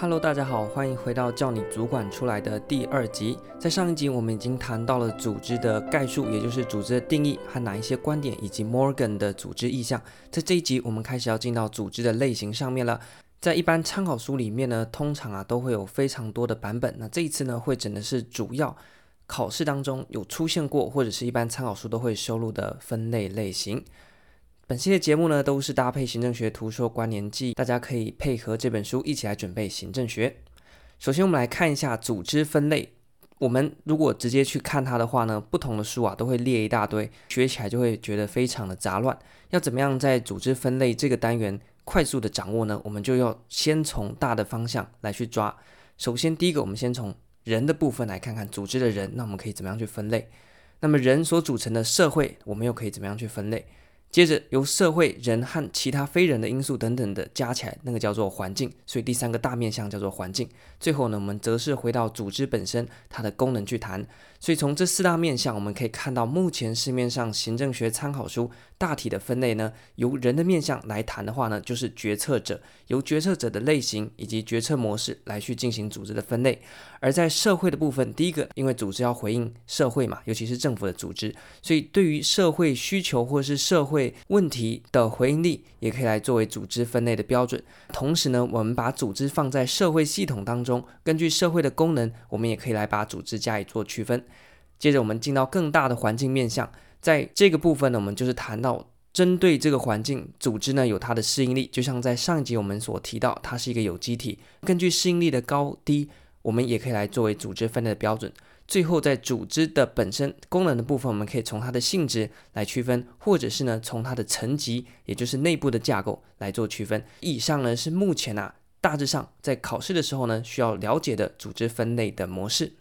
Hello，大家好，欢迎回到叫你主管出来的第二集。在上一集，我们已经谈到了组织的概述，也就是组织的定义和哪一些观点，以及 Morgan 的组织意向。在这一集，我们开始要进到组织的类型上面了。在一般参考书里面呢，通常啊都会有非常多的版本。那这一次呢，会整的是主要考试当中有出现过，或者是一般参考书都会收录的分类类型。本期的节目呢，都是搭配行政学图说关联记，大家可以配合这本书一起来准备行政学。首先，我们来看一下组织分类。我们如果直接去看它的话呢，不同的书啊都会列一大堆，学起来就会觉得非常的杂乱。要怎么样在组织分类这个单元快速的掌握呢？我们就要先从大的方向来去抓。首先，第一个，我们先从人的部分来看看组织的人，那我们可以怎么样去分类？那么人所组成的社会，我们又可以怎么样去分类？接着由社会人和其他非人的因素等等的加起来，那个叫做环境。所以第三个大面向叫做环境。最后呢，我们则是回到组织本身它的功能去谈。所以从这四大面向，我们可以看到目前市面上行政学参考书大体的分类呢，由人的面向来谈的话呢，就是决策者，由决策者的类型以及决策模式来去进行组织的分类。而在社会的部分，第一个，因为组织要回应社会嘛，尤其是政府的组织，所以对于社会需求或是社会对问题的回应力，也可以来作为组织分类的标准。同时呢，我们把组织放在社会系统当中，根据社会的功能，我们也可以来把组织加以做区分。接着我们进到更大的环境面向，在这个部分呢，我们就是谈到针对这个环境，组织呢有它的适应力，就像在上一集我们所提到，它是一个有机体，根据适应力的高低。我们也可以来作为组织分类的标准。最后，在组织的本身功能的部分，我们可以从它的性质来区分，或者是呢从它的层级，也就是内部的架构来做区分。以上呢是目前啊大致上在考试的时候呢需要了解的组织分类的模式。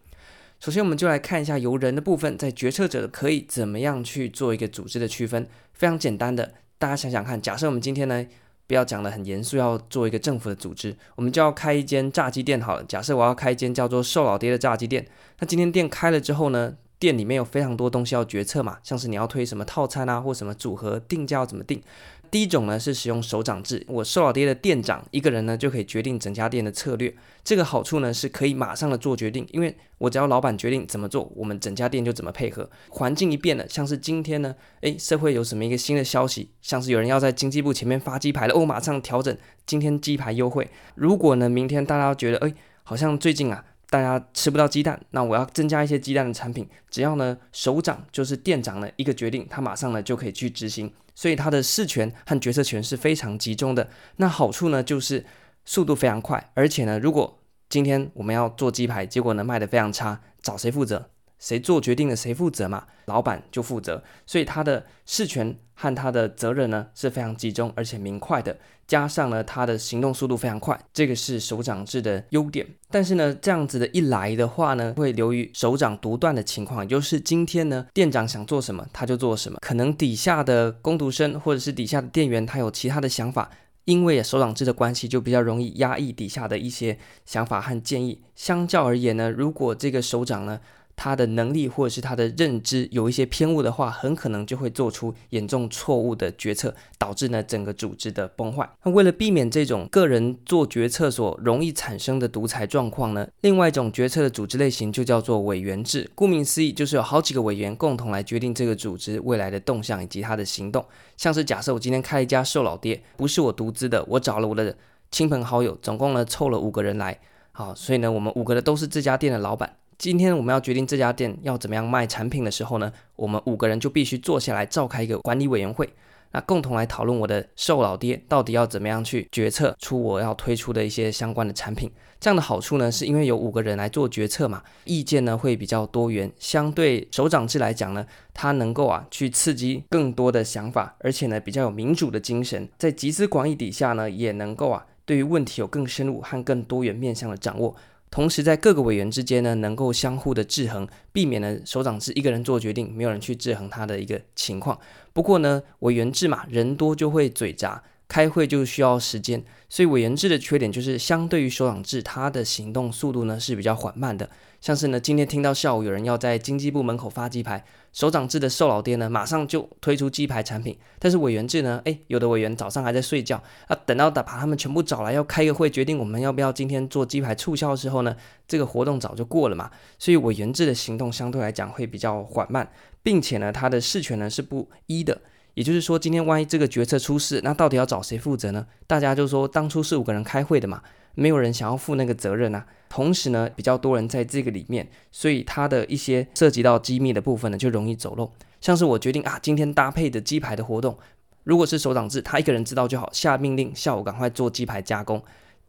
首先，我们就来看一下由人的部分，在决策者可以怎么样去做一个组织的区分。非常简单的，大家想想看，假设我们今天呢。不要讲得很严肃，要做一个政府的组织，我们就要开一间炸鸡店好了。假设我要开一间叫做瘦老爹的炸鸡店，那今天店开了之后呢，店里面有非常多东西要决策嘛，像是你要推什么套餐啊，或什么组合定价要怎么定。第一种呢是使用首长制，我瘦老爹的店长一个人呢就可以决定整家店的策略。这个好处呢是可以马上的做决定，因为我只要老板决定怎么做，我们整家店就怎么配合。环境一变了，像是今天呢，诶，社会有什么一个新的消息，像是有人要在经济部前面发鸡排了，哦，马上调整今天鸡排优惠。如果呢明天大家觉得，诶，好像最近啊。大家吃不到鸡蛋，那我要增加一些鸡蛋的产品。只要呢，首长就是店长的一个决定，他马上呢就可以去执行，所以它的事权和决策权是非常集中的。那好处呢就是速度非常快，而且呢，如果今天我们要做鸡排，结果呢卖的非常差，找谁负责？谁做决定的谁负责嘛？老板就负责，所以他的事权和他的责任呢是非常集中而且明快的，加上呢他的行动速度非常快，这个是首长制的优点。但是呢，这样子的一来的话呢，会流于首长独断的情况，也就是今天呢店长想做什么他就做什么，可能底下的工读生或者是底下的店员他有其他的想法，因为首长制的关系就比较容易压抑底下的一些想法和建议。相较而言呢，如果这个首长呢，他的能力或者是他的认知有一些偏误的话，很可能就会做出严重错误的决策，导致呢整个组织的崩坏。那为了避免这种个人做决策所容易产生的独裁状况呢，另外一种决策的组织类型就叫做委员制。顾名思义，就是有好几个委员共同来决定这个组织未来的动向以及他的行动。像是假设我今天开了一家瘦老爹，不是我独资的，我找了我的亲朋好友，总共呢凑了五个人来，好，所以呢我们五个的都是这家店的老板。今天我们要决定这家店要怎么样卖产品的时候呢，我们五个人就必须坐下来召开一个管理委员会，那共同来讨论我的瘦老爹到底要怎么样去决策出我要推出的一些相关的产品。这样的好处呢，是因为有五个人来做决策嘛，意见呢会比较多元，相对首长制来讲呢，它能够啊去刺激更多的想法，而且呢比较有民主的精神，在集思广益底下呢，也能够啊对于问题有更深入和更多元面向的掌握。同时，在各个委员之间呢，能够相互的制衡，避免了首长是一个人做决定，没有人去制衡他的一个情况。不过呢，委员制嘛，人多就会嘴杂，开会就需要时间，所以委员制的缺点就是相对于首长制，它的行动速度呢是比较缓慢的。像是呢，今天听到下午有人要在经济部门口发鸡排，首长制的瘦老爹呢马上就推出鸡排产品，但是委员制呢，诶，有的委员早上还在睡觉啊，等到把他们全部找来要开个会，决定我们要不要今天做鸡排促销的时候呢，这个活动早就过了嘛，所以委员制的行动相对来讲会比较缓慢，并且呢，它的事权呢是不一的。也就是说，今天万一这个决策出事，那到底要找谁负责呢？大家就说当初是五个人开会的嘛，没有人想要负那个责任啊。同时呢，比较多人在这个里面，所以他的一些涉及到机密的部分呢，就容易走漏。像是我决定啊，今天搭配的鸡排的活动，如果是首长制，他一个人知道就好，下命令下午赶快做鸡排加工。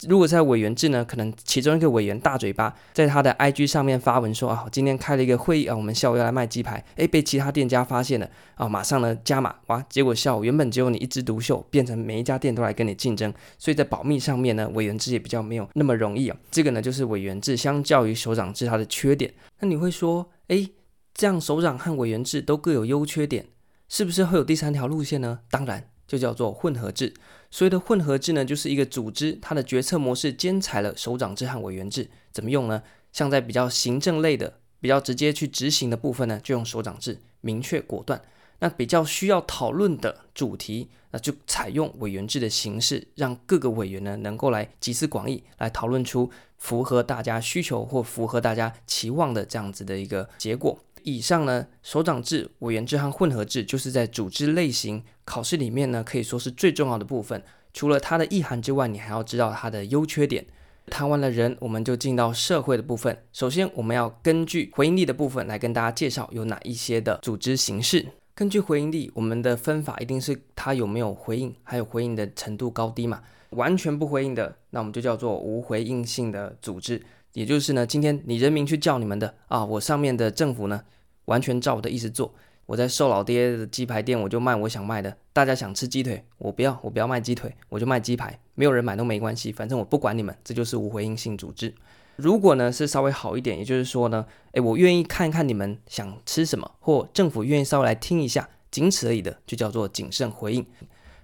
如果在委员制呢，可能其中一个委员大嘴巴，在他的 IG 上面发文说啊，今天开了一个会议啊，我们下午要来卖鸡排，诶，被其他店家发现了啊，马上呢加码哇，结果下午原本只有你一枝独秀，变成每一家店都来跟你竞争，所以在保密上面呢，委员制也比较没有那么容易啊。这个呢就是委员制相较于首长制它的缺点。那你会说，诶，这样首长和委员制都各有优缺点，是不是会有第三条路线呢？当然。就叫做混合制。所谓的混合制呢，就是一个组织它的决策模式兼采了首长制和委员制。怎么用呢？像在比较行政类的、比较直接去执行的部分呢，就用首长制，明确果断。那比较需要讨论的主题，那就采用委员制的形式，让各个委员呢能够来集思广益，来讨论出符合大家需求或符合大家期望的这样子的一个结果。以上呢，首长制、委员制和混合制，就是在组织类型考试里面呢，可以说是最重要的部分。除了它的意涵之外，你还要知道它的优缺点。谈完了人，我们就进到社会的部分。首先，我们要根据回应力的部分来跟大家介绍有哪一些的组织形式。根据回应力，我们的分法一定是它有没有回应，还有回应的程度高低嘛。完全不回应的，那我们就叫做无回应性的组织。也就是呢，今天你人民去叫你们的啊，我上面的政府呢，完全照我的意思做。我在瘦老爹的鸡排店，我就卖我想卖的。大家想吃鸡腿，我不要，我不要卖鸡腿，我就卖鸡排。没有人买都没关系，反正我不管你们。这就是无回应性组织。如果呢是稍微好一点，也就是说呢，诶，我愿意看一看你们想吃什么，或政府愿意稍微来听一下，仅此而已的，就叫做谨慎回应。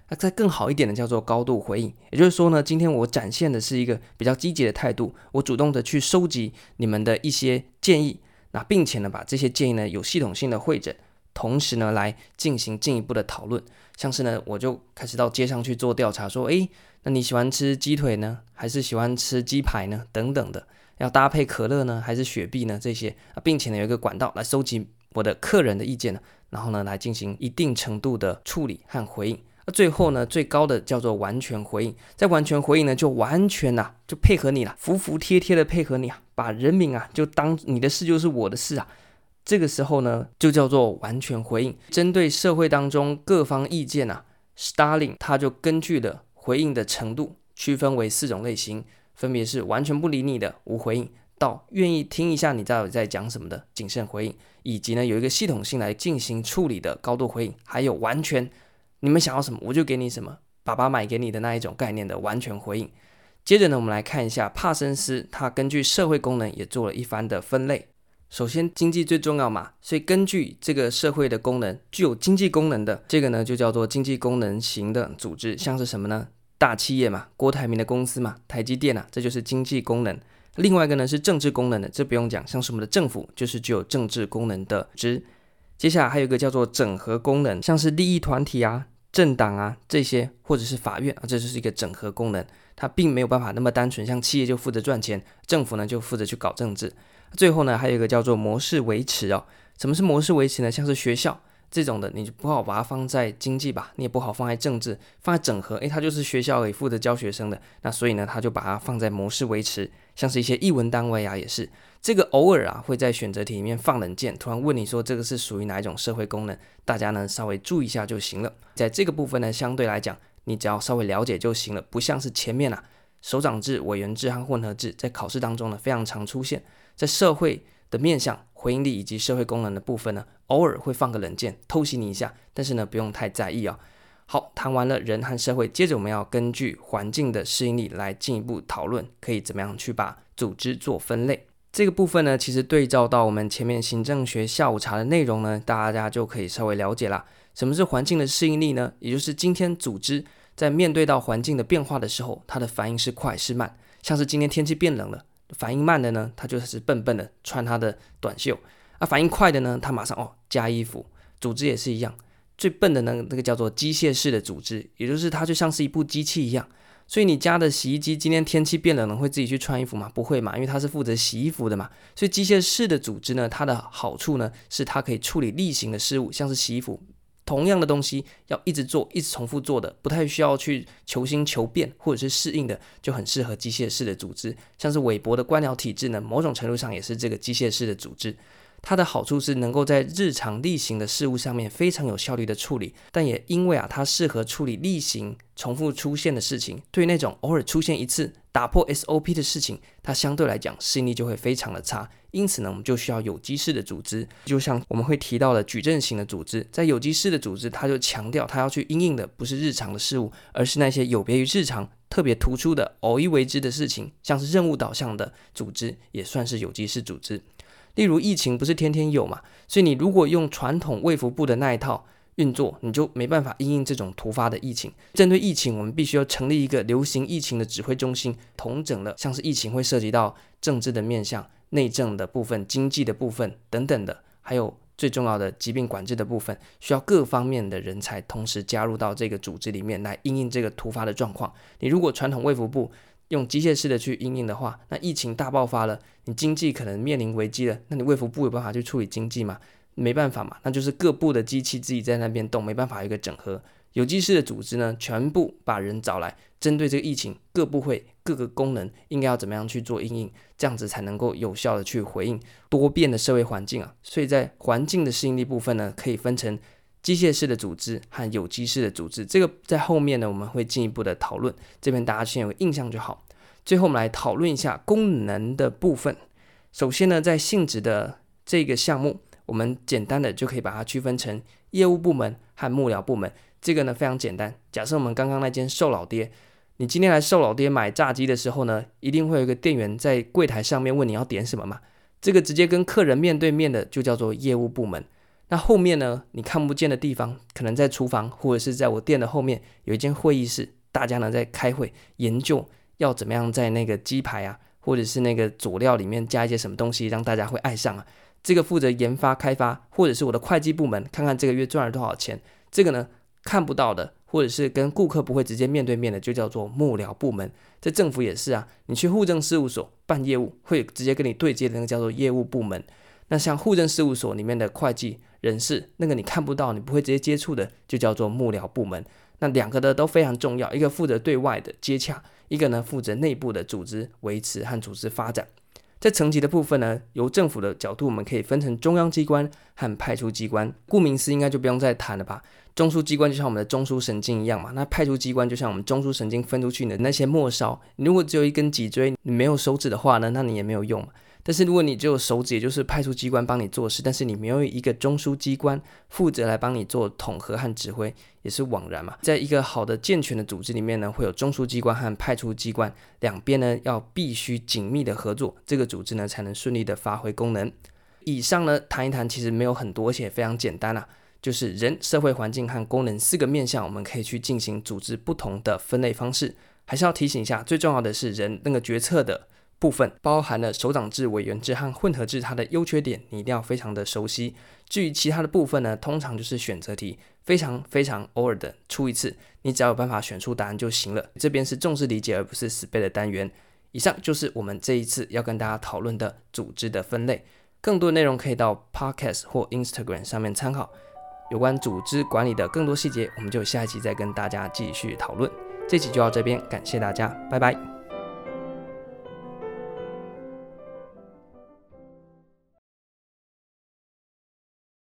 那再更好一点的叫做高度回应。也就是说呢，今天我展现的是一个比较积极的态度，我主动的去收集你们的一些建议。那并且呢，把这些建议呢有系统性的会诊，同时呢来进行进一步的讨论。像是呢，我就开始到街上去做调查，说，诶，那你喜欢吃鸡腿呢，还是喜欢吃鸡排呢？等等的，要搭配可乐呢，还是雪碧呢？这些啊，并且呢有一个管道来收集我的客人的意见呢，然后呢来进行一定程度的处理和回应。那最后呢，最高的叫做完全回应，在完全回应呢，就完全呐、啊，就配合你了，服服帖帖的配合你啊，把人民啊，就当你的事就是我的事啊。这个时候呢，就叫做完全回应。针对社会当中各方意见啊，Stalin 他就根据的回应的程度，区分为四种类型，分别是完全不理你的无回应，到愿意听一下你到底在讲什么的谨慎回应，以及呢有一个系统性来进行处理的高度回应，还有完全。你们想要什么，我就给你什么。爸爸买给你的那一种概念的完全回应。接着呢，我们来看一下帕森斯，他根据社会功能也做了一番的分类。首先，经济最重要嘛，所以根据这个社会的功能，具有经济功能的这个呢，就叫做经济功能型的组织。像是什么呢？大企业嘛，郭台铭的公司嘛，台积电啊，这就是经济功能。另外一个呢是政治功能的，这不用讲，像是我们的政府就是具有政治功能的组织。接下来还有一个叫做整合功能，像是利益团体啊。政党啊，这些或者是法院啊，这就是一个整合功能，它并没有办法那么单纯，像企业就负责赚钱，政府呢就负责去搞政治。最后呢，还有一个叫做模式维持哦。什么是模式维持呢？像是学校这种的，你就不好把它放在经济吧，你也不好放在政治，放在整合，诶，它就是学校也负责教学生的，那所以呢，他就把它放在模式维持。像是一些艺文单位啊，也是这个偶尔啊会在选择题里面放冷箭，突然问你说这个是属于哪一种社会功能，大家呢稍微注意一下就行了。在这个部分呢，相对来讲你只要稍微了解就行了，不像是前面啊首长制、委员制和混合制在考试当中呢非常常出现，在社会的面向、回应力以及社会功能的部分呢，偶尔会放个冷箭偷袭你一下，但是呢不用太在意啊、好，谈完了人和社会，接着我们要根据环境的适应力来进一步讨论，可以怎么样去把组织做分类。这个部分呢，其实对照到我们前面行政学下午茶的内容呢，大家就可以稍微了解啦。什么是环境的适应力呢？也就是今天组织在面对到环境的变化的时候，它的反应是快是慢。像是今天天气变冷了，反应慢的呢，它就是笨笨的穿它的短袖；啊，反应快的呢，它马上哦加衣服。组织也是一样，最笨的呢，那个叫做机械式的组织，也就是它就像是一部机器一样。所以你家的洗衣机今天天气变冷了，会自己去穿衣服吗？不会嘛，因为它是负责洗衣服的嘛。所以机械式的组织呢，它的好处呢，是它可以处理例行的事物，像是洗衣服，同样的东西要一直做，一直重复做的，不太需要去求新求变或者是适应的，就很适合机械式的组织。像是韦伯的官僚体制呢，某种程度上也是这个机械式的组织。它的好处是能够在日常例行的事物上面非常有效率的处理，但也因为啊，它适合处理例行重复出现的事情，对于那种偶尔出现一次打破 SOP 的事情，它相对来讲适应力就会非常的差。因此呢，我们就需要有机式的组织，就像我们会提到的矩阵型的组织，在有机式的组织，它就强调它要去应应的不是日常的事物，而是那些有别于日常、特别突出的偶一为之的事情，像是任务导向的组织，也算是有机式组织。例如疫情不是天天有嘛，所以你如果用传统卫福部的那一套运作，你就没办法应应这种突发的疫情。针对疫情，我们必须要成立一个流行疫情的指挥中心，统整了像是疫情会涉及到政治的面向、内政的部分、经济的部分等等的，还有最重要的疾病管制的部分，需要各方面的人才同时加入到这个组织里面来因应这个突发的状况。你如果传统卫福部，用机械式的去因应的话，那疫情大爆发了，你经济可能面临危机了，那你卫福部有办法去处理经济吗？没办法嘛，那就是各部的机器自己在那边动，没办法有一个整合。有机式的组织呢，全部把人找来，针对这个疫情，各部会各个功能应该要怎么样去做应应，这样子才能够有效的去回应多变的社会环境啊。所以在环境的适应力部分呢，可以分成。机械式的组织和有机式的组织，这个在后面呢，我们会进一步的讨论。这边大家先有个印象就好。最后我们来讨论一下功能的部分。首先呢，在性质的这个项目，我们简单的就可以把它区分成业务部门和幕僚部门。这个呢非常简单。假设我们刚刚那间瘦老爹，你今天来瘦老爹买炸鸡的时候呢，一定会有一个店员在柜台上面问你要点什么嘛？这个直接跟客人面对面的就叫做业务部门。那后面呢？你看不见的地方，可能在厨房，或者是在我店的后面有一间会议室，大家呢在开会研究要怎么样在那个鸡排啊，或者是那个佐料里面加一些什么东西，让大家会爱上啊。这个负责研发开发，或者是我的会计部门，看看这个月赚了多少钱。这个呢看不到的，或者是跟顾客不会直接面对面的，就叫做幕僚部门。在政府也是啊，你去户政事务所办业务，会直接跟你对接的那个叫做业务部门。那像户政事务所里面的会计。人事那个你看不到，你不会直接接触的，就叫做幕僚部门。那两个的都非常重要，一个负责对外的接洽，一个呢负责内部的组织维持和组织发展。在层级的部分呢，由政府的角度，我们可以分成中央机关和派出机关。顾名思义，应该就不用再谈了吧？中枢机关就像我们的中枢神经一样嘛，那派出机关就像我们中枢神经分出去的那些末梢。你如果只有一根脊椎，你没有手指的话呢，那你也没有用。但是如果你只有手指，也就是派出机关帮你做事，但是你没有一个中枢机关负责来帮你做统合和指挥，也是枉然嘛。在一个好的健全的组织里面呢，会有中枢机关和派出机关两边呢要必须紧密的合作，这个组织呢才能顺利的发挥功能。以上呢谈一谈，其实没有很多，而且非常简单啊，就是人、社会环境和功能四个面向，我们可以去进行组织不同的分类方式。还是要提醒一下，最重要的是人那个决策的。部分包含了首长制、委员制和混合制，它的优缺点你一定要非常的熟悉。至于其他的部分呢，通常就是选择题，非常非常偶尔的出一次，你只要有办法选出答案就行了。这边是重视理解而不是死背的单元。以上就是我们这一次要跟大家讨论的组织的分类。更多内容可以到 Podcast 或 Instagram 上面参考。有关组织管理的更多细节，我们就下一集再跟大家继续讨论。这期就到这边，感谢大家，拜拜。